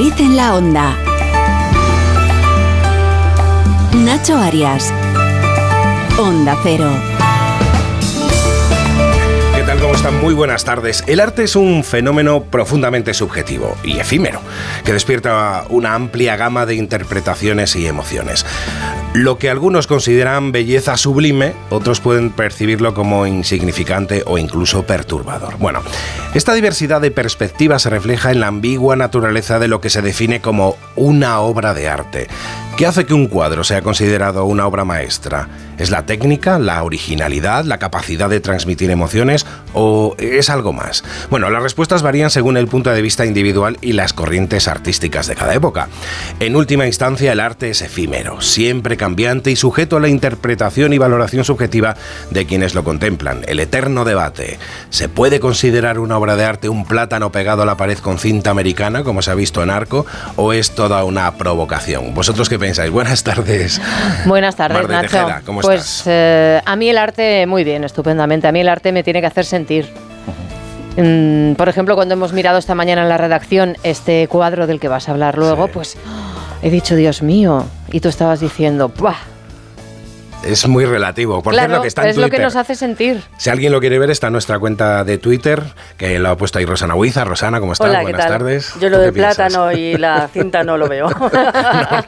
En la onda. Nacho Arias. Onda Cero. ¿Qué tal? ¿Cómo están? Muy buenas tardes. El arte es un fenómeno profundamente subjetivo y efímero, que despierta una amplia gama de interpretaciones y emociones. Lo que algunos consideran belleza sublime, otros pueden percibirlo como insignificante o incluso perturbador. Bueno, esta diversidad de perspectivas se refleja en la ambigua naturaleza de lo que se define como una obra de arte. ¿Qué hace que un cuadro sea considerado una obra maestra? ¿Es la técnica, la originalidad, la capacidad de transmitir emociones o es algo más? Bueno, las respuestas varían según el punto de vista individual y las corrientes artísticas de cada época. En última instancia, el arte es efímero, siempre cambiante y sujeto a la interpretación y valoración subjetiva de quienes lo contemplan. El eterno debate. ¿Se puede considerar una obra de arte un plátano pegado a la pared con cinta americana, como se ha visto en Arco, o es toda una provocación? ¿Vosotros qué pensáis? Buenas tardes. Buenas tardes, Mar de Nacho. ¿cómo pues estás? eh, a mí el arte, muy bien, estupendamente. A mí el arte me tiene que hacer sentir. Mm, por ejemplo, cuando hemos mirado esta mañana en la redacción este cuadro del que vas a hablar luego, Sí. pues he dicho, Dios mío, y tú estabas diciendo, ¡buah! Es muy relativo. Por claro, cierto, que está en es lo que nos hace sentir. Si alguien lo quiere ver, está en nuestra cuenta de Twitter, que lo ha puesto ahí Rosana Huiza. Rosana, ¿cómo estás? Hola, ¿qué Buenas tal? tardes. Yo ¿Tú lo del plátano y la cinta no lo veo.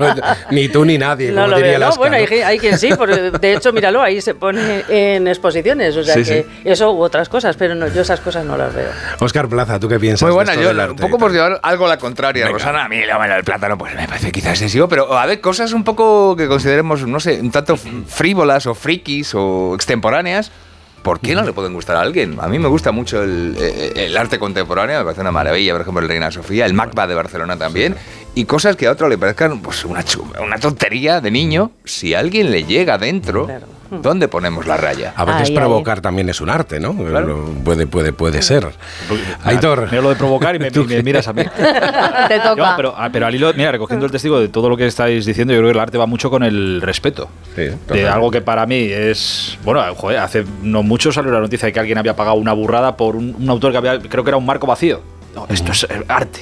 No, no, ni tú ni nadie, no como lo diría veo. Bueno, ¿no? hay, hay quien sí, porque de hecho, míralo, ahí se pone en exposiciones, o sea Sí, que eso u otras cosas, pero no, yo esas cosas no las veo. Óscar Plaza, ¿tú qué piensas? Muy de buena, esto yo del un poco por llevar algo a la contraria, Venga. Rosana. A mí lo del plátano pues me parece quizás excesivo, pero a ver, cosas un poco que consideremos, no sé, un tanto frívolas o frikis o extemporáneas. ¿Por qué no le pueden gustar a alguien? A mí me gusta mucho el, eh, arte contemporáneo, me parece una maravilla, por ejemplo, el Reina Sofía, el MACBA de Barcelona también, y cosas que a otro le parezcan pues, una, chu- una tontería de niño, si alguien le llega dentro. ¿Dónde ponemos la raya? A veces Ay, provocar también es un arte, ¿no? Claro. Lo- Puede, puede, puede ser. Aitor. Mira lo de provocar y me, miras a mí. Te toca. No, pero, ah, pero al hilo, mira, recogiendo el testigo de todo lo que estáis diciendo, yo creo que el arte va mucho con el respeto. Sí, de algo que para mí es. Bueno, joder, hace no mucho salió la noticia de que alguien había pagado una burrada por un, un autor que había, creo que era un marco vacío. No, esto es eh, arte.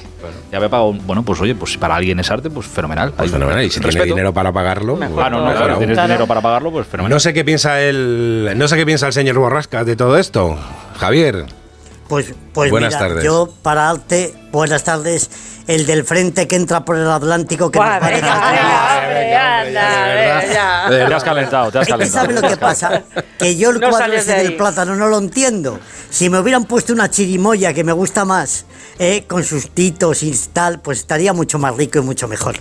Ya había pagado. un- Bueno, pues oye, pues si para alguien es arte, pues fenomenal. Pues fenomenal. Y si tiene dinero para pagarlo. Mejor. Ah, no, no, claro, tienes Claro. dinero para pagarlo, pues fenomenal. No sé qué piensa el. No sé qué piensa el señor Borrasca de todo esto. Javier. Pues, pues Buenas mira, tardes. yo para arte, buenas tardes, el del frente que entra por el Atlántico que nos va a dejar- Te has calentado, te has calentado. ¿sabe lo que pasa? Que yo el No cuadro ese de del plátano no lo entiendo. Si me hubieran puesto una chirimoya que me gusta más, eh, con sus titos y tal, pues estaría mucho más rico y mucho mejor.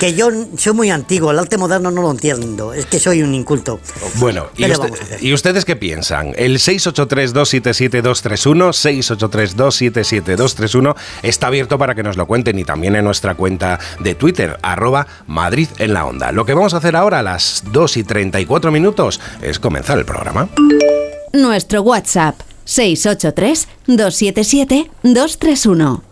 Que yo soy muy antiguo, el arte moderno no lo entiendo, es que soy un inculto. Bueno, ¿y, ¿Qué le usted- vamos a hacer? ¿y ustedes qué piensan? El 683-277-231, 683-277-231 está abierto para que nos lo cuenten y también en nuestra cuenta de Twitter, arroba Madrid en la onda. Lo que vamos a hacer ahora a las 2 y 34 minutos es comenzar el programa. Nuestro WhatsApp 683 277 231.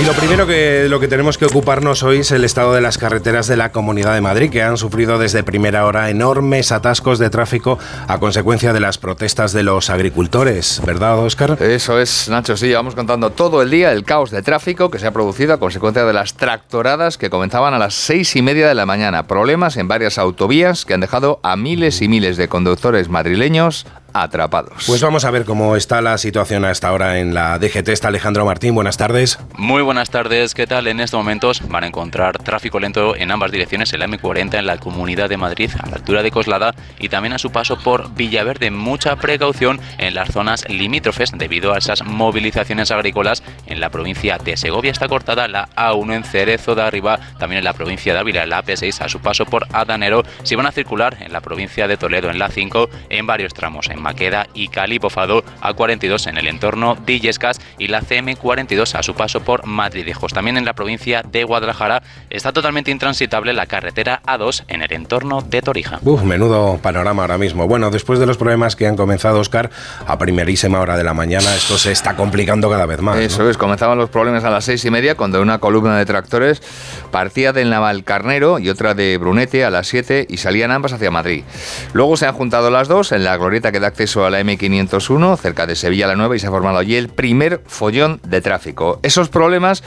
Y lo primero que lo que tenemos que ocuparnos hoy es el estado de las carreteras de la Comunidad de Madrid, que han sufrido desde primera hora enormes atascos de tráfico a consecuencia de las protestas de los agricultores, ¿verdad, Óscar? Eso es, Nacho, sí, llevamos contando todo el día el caos de tráfico que se ha producido a consecuencia de las tractoradas que comenzaban a las seis y media de la mañana. Problemas en varias autovías que han dejado a miles y miles de conductores madrileños atrapados. Pues vamos a ver cómo está la situación a esta hora en la DGT. Está Alejandro Martín, buenas tardes. Muy buenas tardes, ¿qué tal? En estos momentos van a encontrar tráfico lento en ambas direcciones, en la M40 en la Comunidad de Madrid, a la altura de Coslada, y también a su paso por Villaverde. Mucha precaución en las zonas limítrofes debido a esas movilizaciones agrícolas. En la provincia de Segovia está cortada la A1 en Cerezo de Arriba, también en la provincia de Ávila, la AP6 a su paso por Adanero. Si van a circular en la provincia de Toledo, en la 5, en varios tramos, en Maqueda y Calipofado, A42 en el entorno de Illescas y la CM42 a su paso por Madridejos. También en la provincia de Guadalajara está totalmente intransitable la carretera A2 en el entorno de Torija. Uf, menudo panorama ahora mismo. Bueno, después de los problemas que han comenzado, Oscar, a primerísima hora de la mañana, esto se está complicando cada vez más. ¿no? Eso es, comenzaban los problemas a las seis y media cuando una columna de tractores partía del Navalcarnero y otra de Brunete a las 7 y salían ambas hacia Madrid. Luego se han juntado las dos en la glorieta que da acceso a la M501 cerca de Sevilla la Nueva y se ha formado allí el primer follón de tráfico. Esos problemas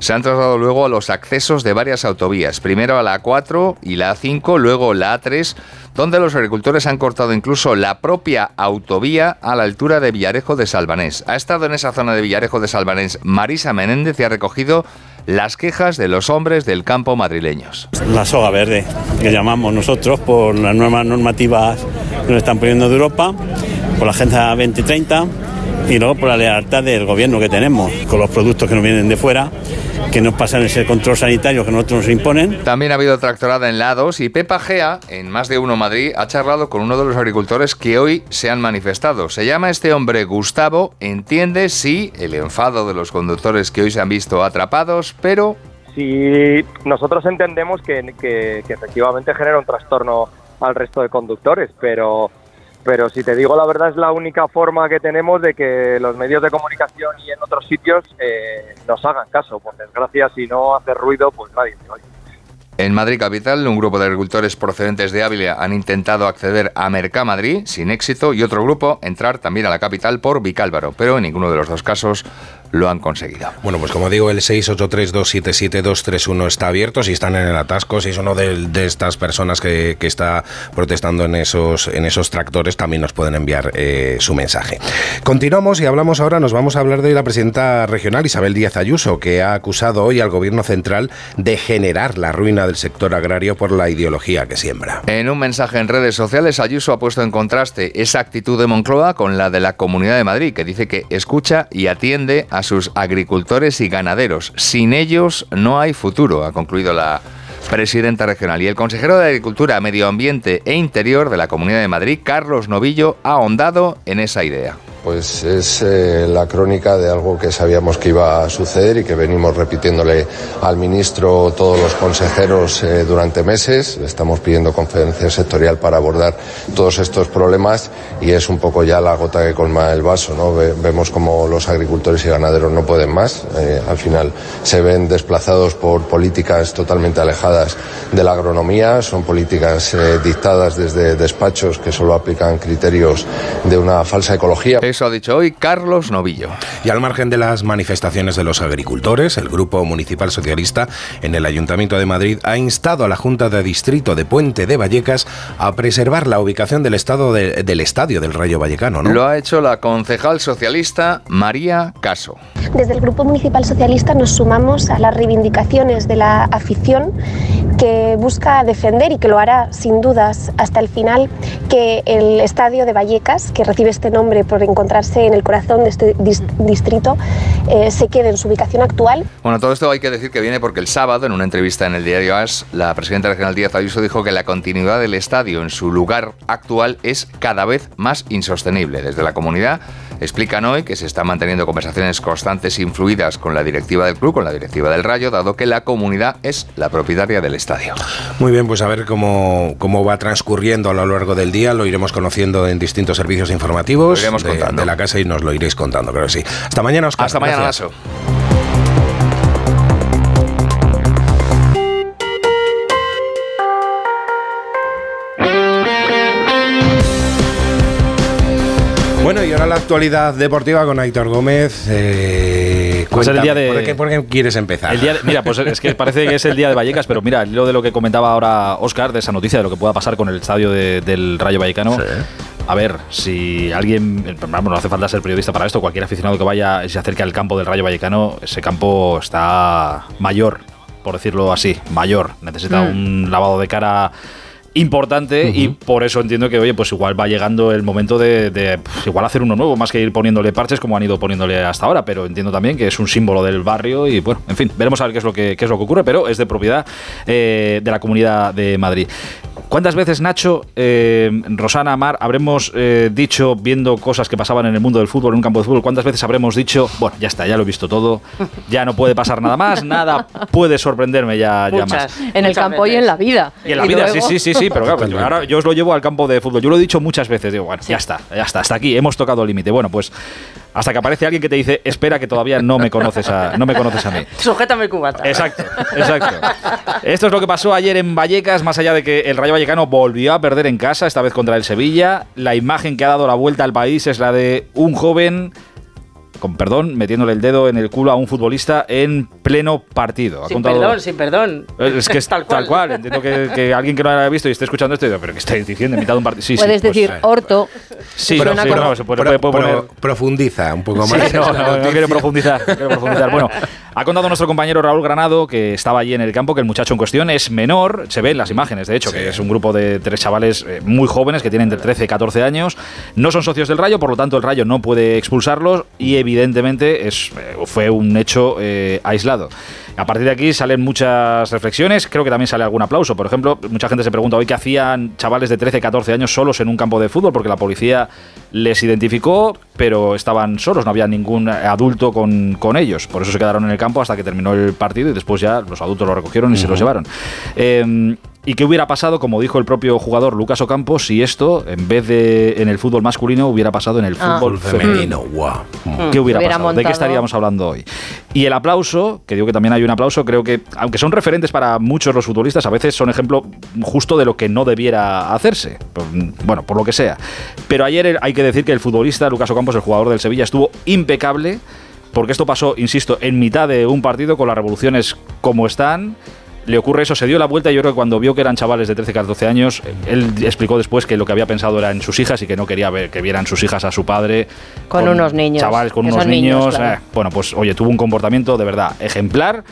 se han trasladado luego a los accesos de varias autovías, primero a la A4 y la A5, luego la A3, donde los agricultores han cortado incluso la propia autovía a la altura de Villarejo de Salvanés. Ha estado en esa zona de Villarejo de Salvanés Marisa Menéndez y ha recogido las quejas de los hombres del campo madrileños. La soga verde, que llamamos nosotros por las nuevas normativas nos están poniendo de Europa, por la Agencia 2030 y luego por la lealtad del gobierno que tenemos con los productos que nos vienen de fuera que nos pasan ese control sanitario que nosotros nos imponen. También ha habido tractorada en lados y Pepa Gea, en Más de Uno Madrid, ha charlado con uno de los agricultores que hoy se han manifestado. Se llama este hombre Gustavo, entiende sí el enfado de los conductores que hoy se han visto atrapados, pero... Sí, nosotros entendemos que, que, que efectivamente genera un trastorno al resto de conductores, pero pero si te digo la verdad es la única forma que tenemos de que los medios de comunicación y en otros sitios eh, nos hagan caso. Por desgracia, si no hace ruido, pues nadie te oye. En Madrid Capital, un grupo de agricultores procedentes de Ávila han intentado acceder a Mercamadrid sin éxito y otro grupo entrar también a la capital por Vicálvaro, pero en ninguno de los dos casos lo han conseguido. Bueno, pues como digo, el 683-277-231 está abierto. Si están en el atasco, si es uno de, de estas personas que, que, está protestando en esos, en esos tractores, también nos pueden enviar eh, su mensaje. Continuamos y hablamos ahora, nos vamos a hablar de la presidenta regional Isabel Díaz Ayuso, que ha acusado hoy al gobierno central de generar la ruina del sector agrario por la ideología que siembra. En un mensaje en redes sociales, Ayuso ha puesto en contraste esa actitud de Moncloa con la de la Comunidad de Madrid, que dice que escucha y atiende a sus agricultores y ganaderos. Sin ellos no hay futuro, ha concluido la presidenta regional. Y el consejero de Agricultura, Medio Ambiente e Interior de la Comunidad de Madrid, Carlos Novillo, ha ahondado en esa idea. Pues es eh, la crónica de algo que sabíamos que iba a suceder y que venimos repitiéndole al ministro, todos los consejeros eh, durante meses. Estamos pidiendo conferencia sectorial para abordar todos estos problemas y es un poco ya la gota que colma el vaso. ¿no? Ve, vemos como los agricultores y ganaderos no pueden más. Eh, al final se ven desplazados por políticas totalmente alejadas de la agronomía. Son políticas dictadas desde despachos que solo aplican criterios de una falsa ecología. Eso ha dicho hoy Carlos Novillo. Y al margen de las manifestaciones de los agricultores, el Grupo Municipal Socialista en el Ayuntamiento de Madrid ha instado a la Junta de Distrito de Puente de Vallecas a preservar la ubicación del, estado de, del estadio del Rayo Vallecano. ¿no? Lo ha hecho la concejal socialista María Caso. Desde el Grupo Municipal Socialista nos sumamos a las reivindicaciones de la afición que busca defender y que lo hará sin dudas hasta el final que el estadio de Vallecas, que recibe este nombre por en el corazón de este distrito, eh, se quede en su ubicación actual. Bueno, todo esto hay que decir que viene porque el sábado, en una entrevista en el diario AS, la presidenta regional Díaz Ayuso dijo que la continuidad del estadio en su lugar actual es cada vez más insostenible. Desde la comunidad explican hoy que se están manteniendo conversaciones constantes e influidas con la directiva del club, con la directiva del Rayo, dado que la comunidad es la propietaria del estadio. Muy bien, pues a ver cómo, cómo va transcurriendo a lo largo del día, lo iremos conociendo en distintos servicios informativos lo iremos de, contando. de la casa y nos lo iréis contando, creo que sí. Hasta mañana, Oscar. Hasta mañana, Gracias. La actualidad deportiva con Aitor Gómez. Eh, ser el día de- ¿por, qué, por qué quieres empezar? El día de- mira, pues es que parece que es el día de Vallecas, pero mira, lo de lo que comentaba ahora Oscar, de esa noticia de lo que pueda pasar con el estadio de- del Rayo Vallecano. A ver, si alguien, vamos, no hace falta ser periodista para esto, cualquier aficionado que vaya y se acerque al campo del Rayo Vallecano, ese campo está mayor, por decirlo así, mayor. Necesita Mm. un lavado de cara importante y por eso entiendo que, oye, pues igual va llegando el momento de, de, igual hacer uno nuevo, más que ir poniéndole parches como han ido poniéndole hasta ahora, pero entiendo también que es un símbolo del barrio y bueno, en fin, veremos a ver qué es lo que, qué es lo que ocurre, pero es de propiedad eh, de la Comunidad de Madrid. ¿Cuántas veces, Nacho, eh, Rosana, Mar, habremos eh, dicho, viendo cosas que pasaban en el mundo del fútbol, en un campo de fútbol, cuántas veces habremos dicho, bueno, ya está, ya lo he visto todo, ya no puede pasar nada más, nada puede sorprenderme ya, ya más? Muchas. En el muchas campo y en la vida. Y en la vida, luego- sí, sí, sí, sí, pero claro, yo, ahora yo os lo llevo al campo de fútbol. Yo lo he dicho muchas veces, digo, bueno, ya está, ya está, hasta aquí, hemos tocado el límite. Bueno, pues hasta que aparece alguien que te dice, espera que todavía no me conoces a, no me conoces a mí. Sujétame cubata. Exacto, exacto. Esto es lo que pasó ayer en Vallecas, más allá de que el Rayo Vallecano volvió a perder en casa, esta vez contra el Sevilla. La imagen que ha dado la vuelta al país es la de un joven con perdón, metiéndole el dedo en el culo a un futbolista en pleno partido. Ha Sin contado- perdón, sin perdón. Es que es tal cual. Entiendo que, que alguien que no lo haya visto y esté escuchando esto, pero ¿qué estáis diciendo? En mitad de un partido. Sí, sí, Puedes pues, decir eh, orto. Sí, suena sí, como- no, se puede, Pro- puede poner- pro- profundiza un poco Sí, más. no, quiero profundizar, no quiero profundizar. Bueno, ha contado nuestro compañero Raúl Granado, que estaba allí en el campo, que el muchacho en cuestión es menor, se ve en las imágenes, de hecho, que es un grupo de tres chavales eh, muy jóvenes que tienen entre 13 y 14 años, no son socios del Rayo, por lo tanto el Rayo no puede expulsarlos y evidentemente es, eh, fue un hecho eh, aislado. A partir de aquí salen muchas reflexiones, creo que también sale algún aplauso. Por ejemplo, mucha gente se pregunta hoy qué hacían chavales de 13, 14 años solos en un campo de fútbol, porque la policía les identificó, pero estaban solos, no había ningún adulto con, con ellos. Por eso se quedaron en el campo hasta que terminó el partido y después ya los adultos lo recogieron y se los llevaron. Eh, ¿Y qué hubiera pasado, como dijo el propio jugador Lucas Ocampo, si esto, en vez de en el fútbol masculino, hubiera pasado en el Ah. fútbol femenino? Guau. ¿Qué hubiera, Hubiera pasado? ¿De qué estaríamos hablando hoy? Y el aplauso, que digo que también hay un aplauso, creo que, aunque son referentes para muchos los futbolistas, a veces son ejemplo justo de lo que no debiera hacerse. Bueno, por lo que sea. Pero ayer hay que decir que el futbolista Lucas Ocampos, el jugador del Sevilla, estuvo impecable, porque esto pasó, insisto, en mitad de un partido con las revoluciones como están. Le ocurre eso, se dio la vuelta y yo creo que cuando vio que eran chavales de 13, 14 años, él explicó después que lo que había pensado era en sus hijas y que no quería ver que vieran sus hijas a su padre. Con unos niños, Chavales con unos niños, niños. claro. eh, bueno, pues oye, tuvo un comportamiento de verdad ejemplar,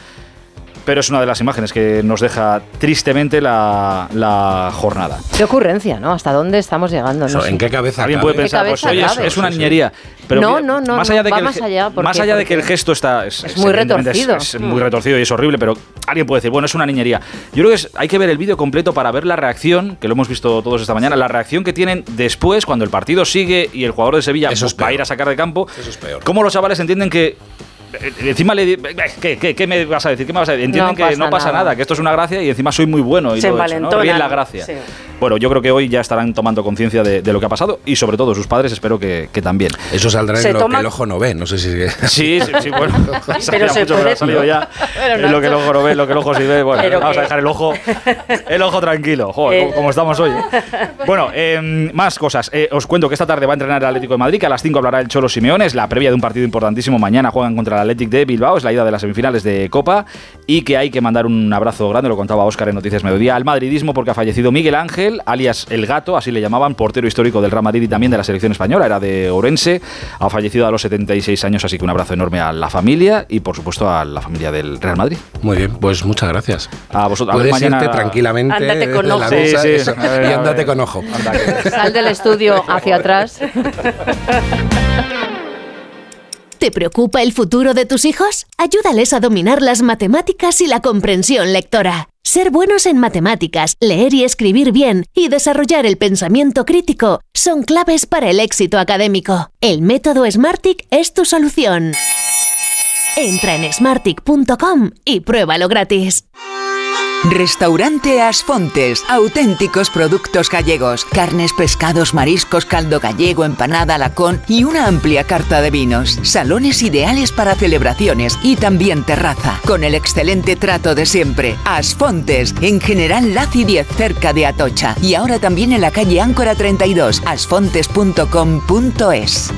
pero es una de las imágenes que nos deja tristemente la, la jornada. Qué ocurrencia, ¿no? ¿Hasta dónde estamos llegando? No sé. ¿En qué cabeza Alguien cabe? puede pensar, ¿Qué pues oye, es, una niñería. Pero No, no, no, más allá de va que el, más ge- allá, ¿por más qué? allá de que el Porque gesto está es, es muy es- retorcido. es muy retorcido y es horrible, pero alguien puede decir, bueno, es una niñería. Yo creo que es- hay que ver el vídeo completo para ver la reacción, que lo hemos visto todos esta mañana, la reacción que tienen después cuando el partido sigue y el jugador de Sevilla Eso es va a ir a sacar de campo. Eso es peor. Cómo los chavales entienden que Encima le eh, ¿qué, qué, qué me vas a decir? ¿Qué me vas a decir? Entienden No que no pasa nada. nada. que esto es una gracia y encima soy muy bueno. Y Se todo eso, ¿no? Ríen la gracia. sí. Bueno, yo creo que hoy ya estarán tomando conciencia de, de lo que ha pasado y sobre todo sus padres espero que, que también. Eso saldrá Se en lo toma- que el ojo no ve. No sé si. Sí, sí, sí, bueno. Pero se mucho, pero puede- ha salido ya. Pero lo que el ojo no ve, lo que el ojo sí ve. Bueno, Pero vamos a dejar el ojo, el ojo tranquilo. Joder, Eh. como, como estamos hoy. Bueno, eh, más cosas. Eh, os cuento que esta tarde va a entrenar el Atlético de Madrid, que a las 5 hablará el Cholo Simeone. Es la previa de un partido importantísimo. Mañana juegan contra el Athletic de Bilbao. Es la ida de las semifinales de Copa. Y que hay que mandar un abrazo grande, lo contaba Óscar en Noticias Mediodía, al madridismo porque ha fallecido Miguel Ángel, alias El Gato, así le llamaban, portero histórico del Real Madrid y también de la selección española. Era de Orense. Ha fallecido a los 76 años, así que un abrazo enorme a la familia y, por supuesto, a la familia del Real Madrid. Muy bien, pues muchas gracias. A vosotros. Puedes mañana- irte tranquilamente Ándate con ojo. mesa, Sí, sí. eso, A ver, y ándate con ojo. Sal del estudio hacia atrás. ¿Te preocupa el futuro de tus hijos? Ayúdales a dominar las matemáticas y la comprensión lectora. Ser buenos en matemáticas, leer y escribir bien y desarrollar el pensamiento crítico son claves para el éxito académico. El método Smartick es tu solución. Entra en smartick.com y pruébalo gratis. Restaurante Asfontes, auténticos productos gallegos, carnes, pescados, mariscos, caldo gallego, empanada, lacón y una amplia carta de vinos. Salones ideales para celebraciones y también terraza, con el excelente trato de siempre. Asfontes, en General Laci 10, cerca de Atocha. Y ahora también en la calle Áncora 32, asfontes.com.es.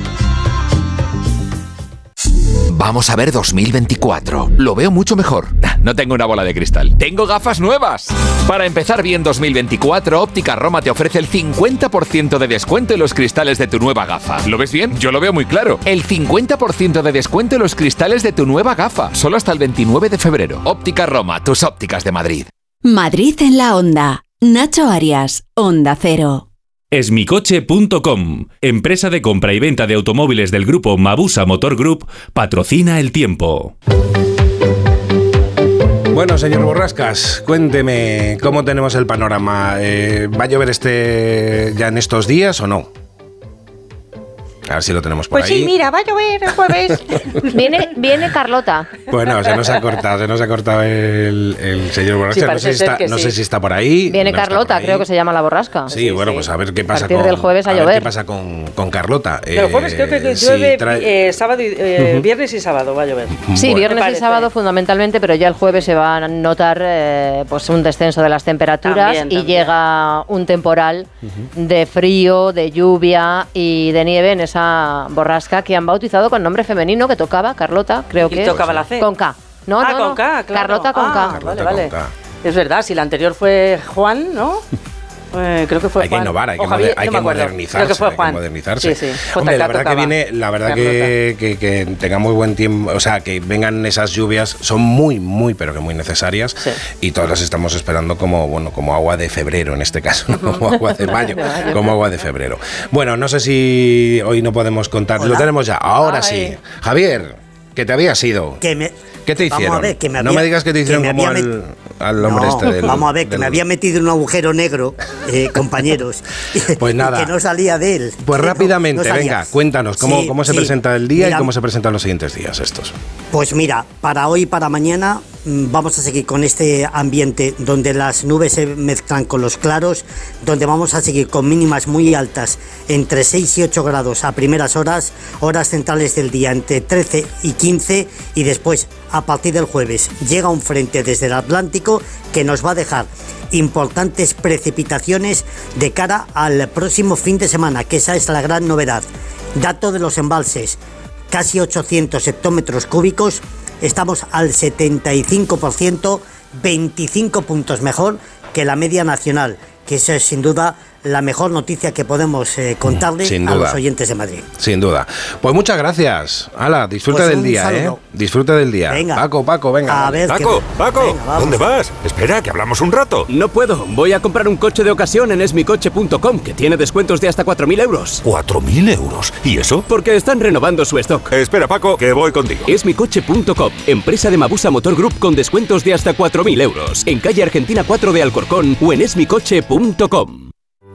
Vamos a ver 2024. Lo veo mucho mejor. No tengo una bola de cristal. Tengo gafas nuevas. Para empezar bien 2024, Óptica Roma te ofrece el 50% de descuento en los cristales de tu nueva gafa. ¿Lo ves bien? Yo lo veo muy claro. El 50% de descuento en los cristales de tu nueva gafa. Solo hasta el 29 de febrero. Óptica Roma, tus ópticas de Madrid. Madrid en la onda. Nacho Arias, Onda Cero. Esmicoche.com, empresa de compra y venta de automóviles del grupo Mabusa Motor Group, patrocina el tiempo. Bueno, señor Borrascas, cuénteme cómo tenemos el panorama. Eh, ¿Va a llover este ya en estos días o no? A ver si lo tenemos por Pues ahí. sí, mira, va a llover el jueves. Viene, viene Carlota. Bueno, se nos ha cortado, se nos ha cortado el, el señor Borrasca. Sí, no sé, si está, no sí. sé si está por ahí. Viene no Carlota, ahí. creo que se llama la borrasca. Sí, bueno, pues a ver qué pasa partir con. del jueves a ver llover. qué pasa con, con Carlota. El jueves Eh, creo que si llueve trae- eh, sábado y, eh, viernes y sábado va a llover. Sí, viernes y sábado fundamentalmente, pero ya el jueves se va a notar eh, pues un descenso de las temperaturas También, y también. llega un temporal de frío, de lluvia y de nieve en esa borrasca que han bautizado con nombre femenino que tocaba Carlota, creo Y que tocaba la C. con K. No, ah, no, con no. K, claro. Carlota con Ah, K. Vale, vale. Es verdad, si la anterior fue Juan, ¿no? Eh, creo que fue Hay que Juan. innovar, hay que, Javier, moder- hay no que me acuerdo. modernizarse. Creo que fue hay que modernizarse. Sí, sí. Hombre, la verdad que viene, la verdad que, que, que tengamos buen tiempo, o sea, que vengan esas lluvias son muy, muy, pero que muy necesarias y todas las estamos esperando como, bueno, como agua de febrero en este caso, no como agua de mayo, como agua de febrero. Bueno, no sé si hoy no podemos contar, lo tenemos ya, ahora Ay. sí. Javier, que te habías ido. Que me, ¿Qué te Vamos hicieron? a ver, que me no había- me digas que te que hicieron me como había al, hombre No, este del, vamos a ver, que del- me había metido en un agujero negro, eh, compañeros. Pues nada. que no salía de él. Pues rápidamente, no venga, cuéntanos cómo, Sí, cómo se sí. presenta el día Mira, y cómo se presentan los siguientes días estos. Pues mira, para hoy y para mañana vamos a seguir con este ambiente donde las nubes se mezclan con los claros, donde vamos a seguir con mínimas muy altas entre 6 y 8 grados a primeras horas, horas centrales del día entre 13 y 15 y después a partir del jueves llega un frente desde el Atlántico que nos va a dejar importantes precipitaciones de cara al próximo fin de semana, que esa es la gran novedad. Dato de los embalses, casi 800 hectómetros cúbicos, estamos al 75%, 25 puntos mejor que la media nacional, que esa es sin duda la mejor noticia que podemos eh, contarle Sin a los oyentes de Madrid. Sin duda. Pues muchas gracias. Hala, disfruta Pues del día, ¿eh? Disfruta del día. Venga. Paco, Paco, venga. A ver Paco, Paco, ¿dónde vas? Espera, que hablamos un rato. No puedo. Voy a comprar un coche de ocasión en esmicoche.com, que tiene descuentos de hasta 4.000 euros. ¿4.000 euros? ¿Y eso? Porque están renovando su stock. Espera, Paco, que voy contigo. Esmicoche.com, empresa de Mabusa Motor Group con descuentos de hasta 4.000 euros. En calle Argentina 4 de Alcorcón o en esmicoche.com.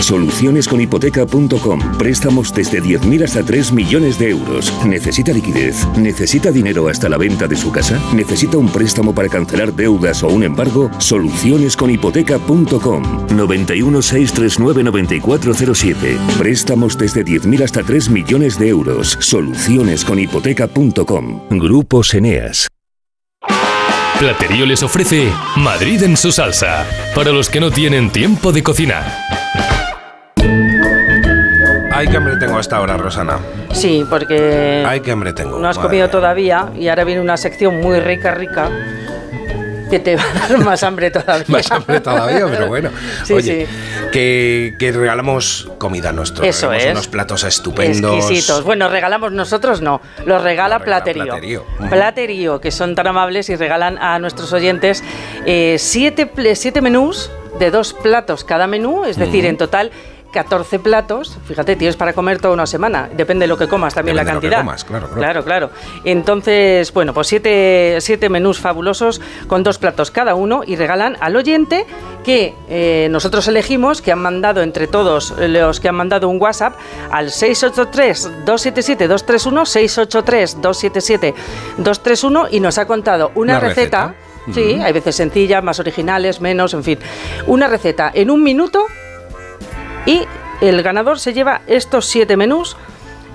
Solucionesconhipoteca.com. Préstamos desde 10.000 hasta 3 millones de euros. ¿Necesita liquidez? ¿Necesita dinero hasta la venta de su casa? ¿Necesita un préstamo para cancelar deudas o un embargo? Solucionesconhipoteca.com. 91 639 9407. Préstamos desde 10.000 hasta 3 millones de euros. Solucionesconhipoteca.com. Grupo Eneas. Platerío les ofrece Madrid en su salsa, para los que no tienen tiempo de cocinar. Ay, qué hambre tengo hasta ahora, Rosana. Sí, porque Ay, qué hambre tengo. no has comido mía. todavía y ahora viene una sección muy rica, rica, que te va a dar más hambre todavía. Más hambre todavía, pero bueno. Sí, Oye, Que, que regalamos comida a nuestros. Eso es. unos platos estupendos. Exquisitos. Bueno, regalamos nosotros no, los regala Platerío. Platerío. Ujú. Platerío, que son tan amables y regalan a nuestros oyentes eh, siete, siete menús de dos platos cada menú, es decir, en total 14 platos. Fíjate, tienes para comer toda una semana. Depende de lo que comas también Depende de la lo que cantidad. comas, claro, claro. claro, claro. Entonces, bueno, pues siete, siete menús fabulosos con dos platos cada uno y regalan al oyente que eh, nosotros elegimos, que han mandado entre todos los que han mandado un WhatsApp al 683-277-231, 683-277-231 y nos ha contado una, Una receta. receta. Sí, hay veces sencillas, más originales, menos, en fin. Una receta en un minuto y el ganador se lleva estos siete menús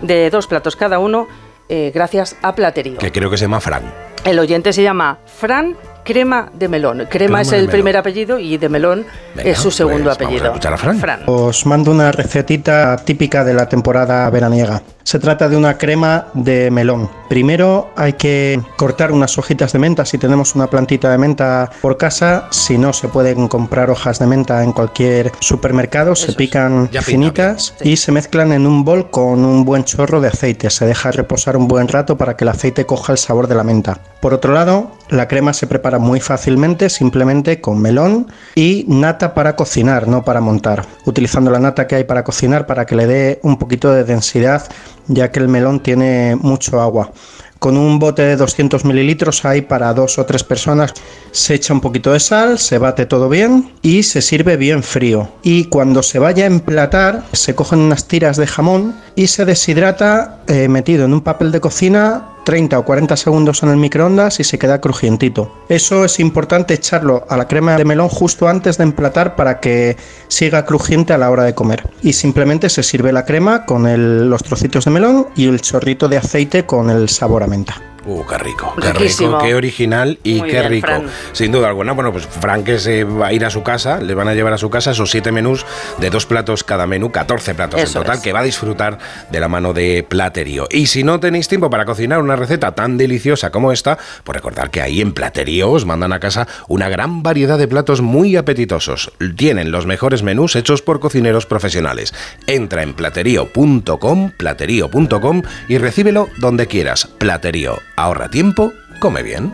de dos platos cada uno, eh, gracias a Platerío. Que creo que se llama Fran. El oyente se llama Fran crema de melón. Crema, Crema es el melón. primer apellido y de melón Venga, es su segundo pues vamos a apellido. escuchar a Fran. Os mando una recetita típica de la temporada veraniega. Se trata de una crema de melón. Primero hay que cortar unas hojitas de menta si tenemos una plantita de menta por casa. Si no, se pueden comprar hojas de menta en cualquier supermercado. Se pican finitas y se mezclan en un bol con un buen chorro de aceite. Se deja reposar un buen rato para que el aceite coja el sabor de la menta. Por otro lado, la crema se prepara muy fácilmente, simplemente con melón y nata para cocinar, no para montar. Utilizando la nata que hay para cocinar para que le dé un poquito de densidad, ya que el melón tiene mucho agua. Con un bote de 200 mililitros hay para dos o tres personas. Se echa un poquito de sal, se bate todo bien y se sirve bien frío. Y cuando se vaya a emplatar, se cogen unas tiras de jamón y se deshidrata eh, metido en un papel de cocina 30 o 40 segundos en el microondas y se queda crujientito. Eso es importante echarlo a la crema de melón justo antes de emplatar para que siga crujiente a la hora de comer. Y simplemente se sirve la crema con los trocitos de melón y el chorrito de aceite con el sabor a menta. Uh, qué rico, qué Riquísimo. rico, qué original y Muy qué bien, rico. Sin duda alguna, bueno, pues Fran que se va a ir a su casa, le van a llevar a su casa esos siete menús de dos platos cada menú, 14 platos Eso en total, es. que va a disfrutar de la mano de Platerío. Y si no tenéis tiempo para cocinar una receta tan deliciosa como esta, pues recordad que ahí en Platerío os mandan a casa una gran variedad de platos muy apetitosos. Tienen los mejores menús hechos por cocineros profesionales. Entra en platerío.com, platerío.com y recíbelo donde quieras. Platerío, ahorra tiempo, come bien.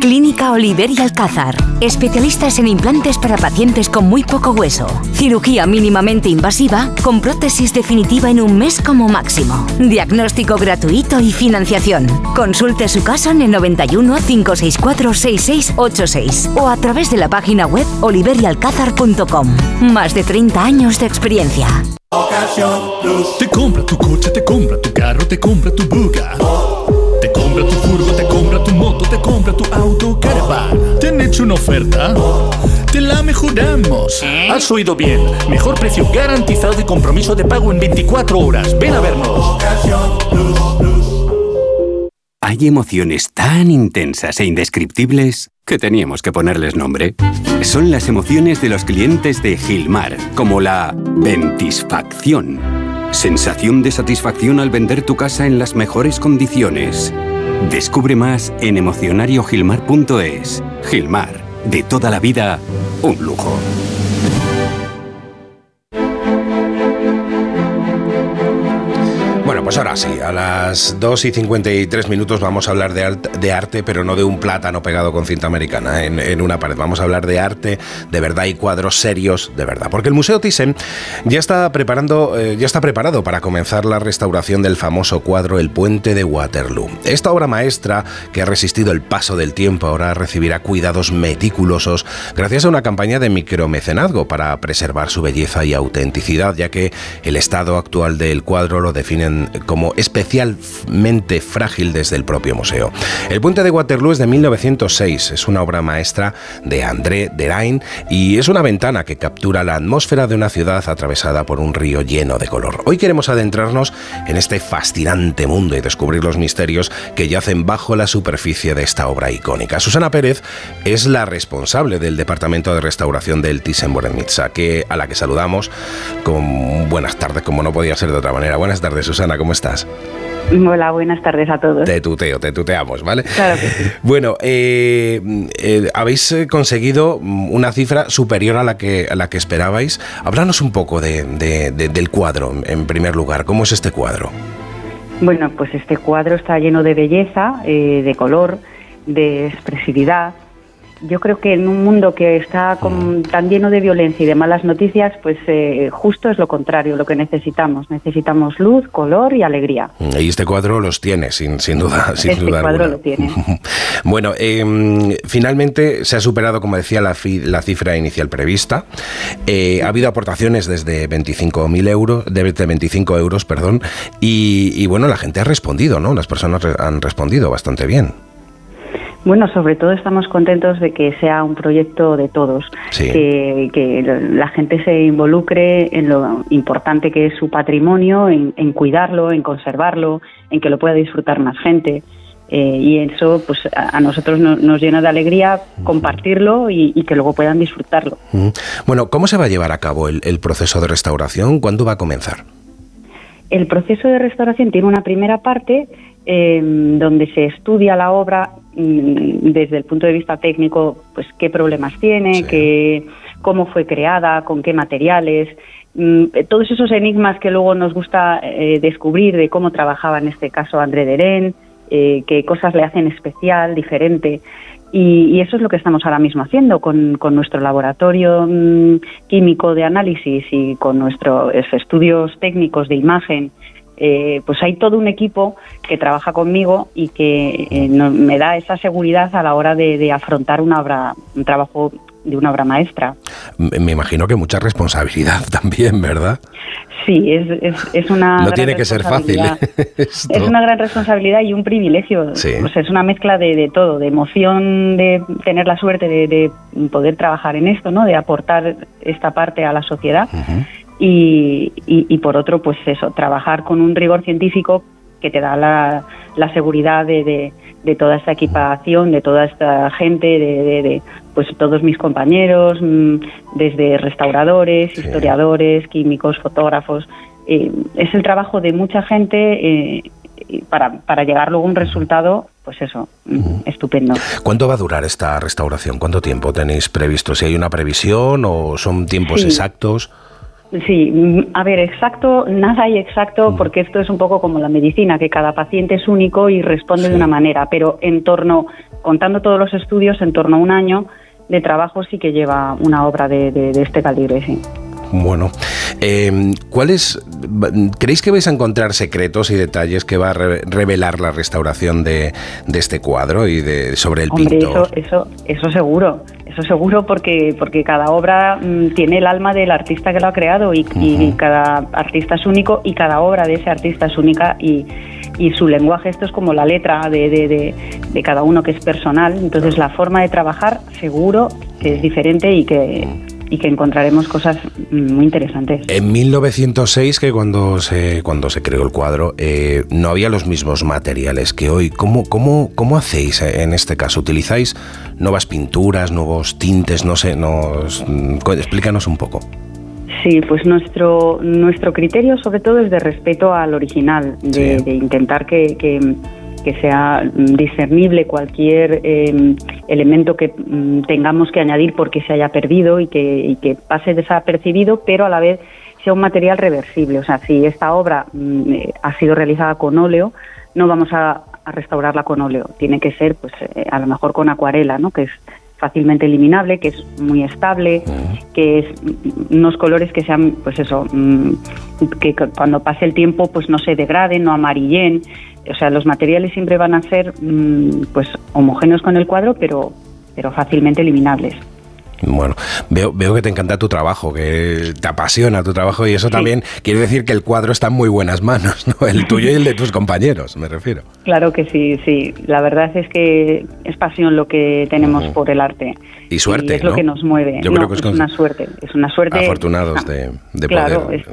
Clínica Oliver y Alcázar. Especialistas en implantes para pacientes con muy poco hueso. Cirugía mínimamente invasiva con prótesis definitiva en un mes como máximo. Diagnóstico gratuito y financiación. Consulte su caso en el 91 564 6686 o a través de la página web oliverialcázar.com. Más de 30 años de experiencia. Te compra tu coche, te compra tu carro, te compra tu buga. Te compra tu furgo, te compra tu moto, te compra tu auto, caravan. ¿Te han hecho una oferta? Te la mejoramos. Has oído bien. Mejor precio garantizado y compromiso de pago en 24 horas. Ven a vernos. Hay emociones tan intensas e indescriptibles que teníamos que ponerles nombre. Son las emociones de los clientes de Gilmar, como la ventisfacción. Sensación de satisfacción al vender tu casa en las mejores condiciones. Descubre más en emocionariogilmar.es. Gilmar, de toda la vida, un lujo. Bueno, pues ahora sí, a las 2 y 53 minutos vamos a hablar de, alt- de arte, pero no de un plátano pegado con cinta americana en, en una pared. Vamos a hablar de arte de verdad y cuadros serios de verdad. Porque el Museo Thyssen ya está, preparando, eh, ya está preparado para comenzar la restauración del famoso cuadro El Puente de Waterloo. Esta obra maestra, que ha resistido el paso del tiempo, ahora recibirá cuidados meticulosos gracias a una campaña de micromecenazgo para preservar su belleza y autenticidad, ya que el estado actual del cuadro lo definen como especialmente frágil desde el propio museo. El puente de Waterloo es de 1906, es una obra maestra de André Derain y es una ventana que captura la atmósfera de una ciudad atravesada por un río lleno de color. Hoy queremos adentrarnos en este fascinante mundo y descubrir los misterios que yacen bajo la superficie de esta obra icónica. Susana Pérez es la responsable del Departamento de Restauración del Thyssen-Bornemisza, que a la que saludamos con buenas tardes, como no podía ser de otra manera. Buenas tardes, Susana, ¿cómo estás? Hola, buenas tardes a todos. Te tuteo, te tuteamos, ¿vale? Claro que sí. Bueno, eh, eh, habéis eh, conseguido una cifra superior a la que, a la que esperabais. Háblanos un poco de- de- de- del cuadro, en primer lugar. ¿Cómo es este cuadro? Bueno, pues este cuadro está lleno de belleza, eh, de color, de expresividad. Yo creo que en un mundo que está con- tan lleno de violencia y de malas noticias, pues eh, justo es lo contrario, lo que necesitamos. Necesitamos luz, color y alegría. Y este cuadro los tiene, sin, sin duda, sin este duda cuadro alguna. lo tiene. Bueno, eh, finalmente se ha superado, como decía, la, fi- la cifra inicial prevista. Eh, ha habido aportaciones desde 25.000 euros, de, de 25 euros, perdón, y, y bueno, la gente ha respondido, ¿no? Las personas han respondido bastante bien. Bueno, sobre todo estamos contentos de que sea un proyecto de todos, que, que la gente se involucre en lo importante que es su patrimonio, en, en cuidarlo, en conservarlo, en que lo pueda disfrutar más gente. Eh, y eso pues a, a nosotros no- nos llena de alegría compartirlo y, y que luego puedan disfrutarlo. Bueno, ¿cómo se va a llevar a cabo el, el proceso de restauración? ¿Cuándo va a comenzar? El proceso de restauración tiene una primera parte eh, donde se estudia la obra mm, desde el punto de vista técnico, pues qué problemas tiene, qué, cómo fue creada, con qué materiales, mm, todos esos enigmas que luego nos gusta eh, descubrir de cómo trabajaba en este caso André Deren, eh, qué cosas le hacen especial, diferente. Y, y eso es lo que estamos ahora mismo haciendo con, con nuestro laboratorio mm, químico de análisis y con nuestros estudios técnicos de imagen. Eh, pues hay todo un equipo que trabaja conmigo y que eh, no- me da esa seguridad a la hora de, de afrontar una obra, un trabajo de una obra maestra. Me imagino que mucha responsabilidad también, ¿verdad? Sí, es, es, es una. no gran tiene que ser fácil. responsabilidad. ¿eh? Es una gran responsabilidad y un privilegio. Sí. Es una mezcla de, de todo, de emoción de tener la suerte de, de poder trabajar en esto, ¿no? De aportar esta parte a la sociedad. Y, y- y por otro, pues eso, trabajar con un rigor científico que te da la, la seguridad de, de- de toda esta equipación, de toda esta gente, de, de- pues todos mis compañeros, mm, desde restauradores, historiadores, químicos, fotógrafos. Eh, es el trabajo de mucha gente eh, para, para llegar luego a un resultado, pues eso, mm, estupendo. ¿Cuánto va a durar esta restauración? ¿Cuánto tiempo tenéis previsto? ¿Si hay una previsión o son tiempos Sí. exactos? Sí, mm, a ver, exacto, nada hay exacto porque esto es un poco como la medicina, que cada paciente es único y responde de una manera, pero en torno, contando todos los estudios, en torno a un año de trabajo sí que lleva una obra de, de- de este calibre, sí. Bueno, eh, ¿cuáles creéis que vais a encontrar secretos y detalles que va a re- revelar la restauración de, de este cuadro y de sobre el Hombre, pintor? eso, eso, eso seguro, eso seguro porque, porque cada obra mm, tiene el alma del artista que lo ha creado y, y cada artista es único y cada obra de ese artista es única y, y su lenguaje, esto es como la letra de, de, de- de cada uno que es personal, entonces la forma de trabajar seguro que es diferente y que, y que encontraremos cosas mm, muy interesantes. En 1906, que cuando se, cuando se creó el cuadro, eh, no había los mismos materiales que hoy. ¿Cómo, cómo, ¿Cómo hacéis eh, en este caso? ¿Utilizáis nuevas pinturas, nuevos tintes? No sé, nos, mm, explícanos un poco. Sí, pues nuestro nuestro criterio sobre todo es de respeto al original, de, de intentar que, que- que sea mm, discernible cualquier eh, elemento que mm, tengamos que añadir porque se haya perdido y que, y que pase desapercibido, pero a la vez sea un material reversible. O sea, si esta obra mm, eh, ha sido realizada con óleo, no vamos a, a restaurarla con óleo. Tiene que ser, pues, eh, a lo mejor con acuarela, ¿no? Que es fácilmente eliminable, que es muy estable, que es unos colores que sean, pues eso, que cu- cuando pase el tiempo, pues no se degraden, no amarillen. O sea, los materiales siempre van a ser, mm, pues, homogéneos con el cuadro, pero, pero fácilmente eliminables. Bueno, veo, veo que te encanta tu trabajo, que te apasiona tu trabajo y eso también quiere decir que el cuadro está en muy buenas manos, ¿no? El tuyo y el de tus compañeros, me refiero. Claro que sí, sí. La verdad es que es pasión lo que tenemos por el arte. Y suerte, Y es lo que nos mueve. Yo No, creo que es una suerte. Es una suerte. Afortunados de, de Claro, poder. es-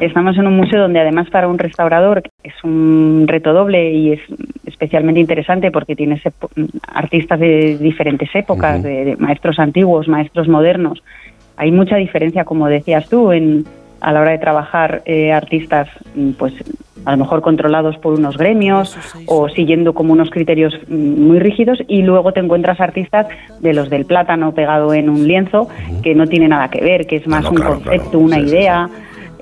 Estamos en un museo donde además para un restaurador es un reto doble y es especialmente interesante porque tienes artistas de diferentes épocas, de, de maestros antiguos, maestros modernos. Hay mucha diferencia, como decías tú, en, a la hora de trabajar eh, artistas, mm, pues a lo mejor controlados por unos gremios o siguiendo como unos criterios mm, muy rígidos y luego te encuentras artistas de los del plátano pegado en un lienzo que no tiene nada que ver, que es más no, un claro, concepto, una idea.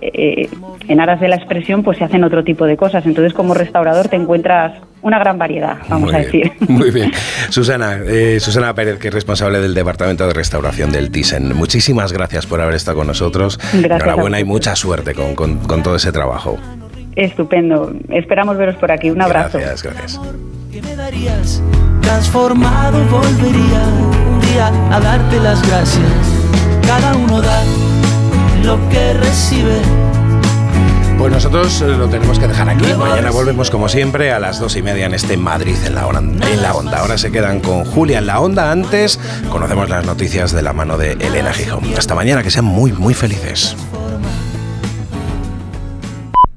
Eh, en aras de la expresión pues se hacen otro tipo de cosas. Entonces como restaurador te encuentras una gran variedad, vamos Muy a decir. bien, Muy bien. Susana, eh, Susana Pérez, que es responsable del Departamento de Restauración del Thyssen. Muchísimas gracias por haber estado con nosotros. Gracias a Enhorabuena y mucha suerte con, con- con todo ese trabajo. Estupendo. Esperamos veros por aquí. Un abrazo. Gracias, gracias. ¿Qué me darías? Transformado volvería un día a darte las gracias. Cada uno da lo que recibe. Pues nosotros eh, lo tenemos que dejar aquí. Mañana volvemos como siempre a las dos y media en este Madrid en la, onda, en la onda. Ahora se quedan con Julia en la onda. Antes conocemos las noticias de la mano de Elena Gijón. Hasta mañana, que sean muy, muy felices.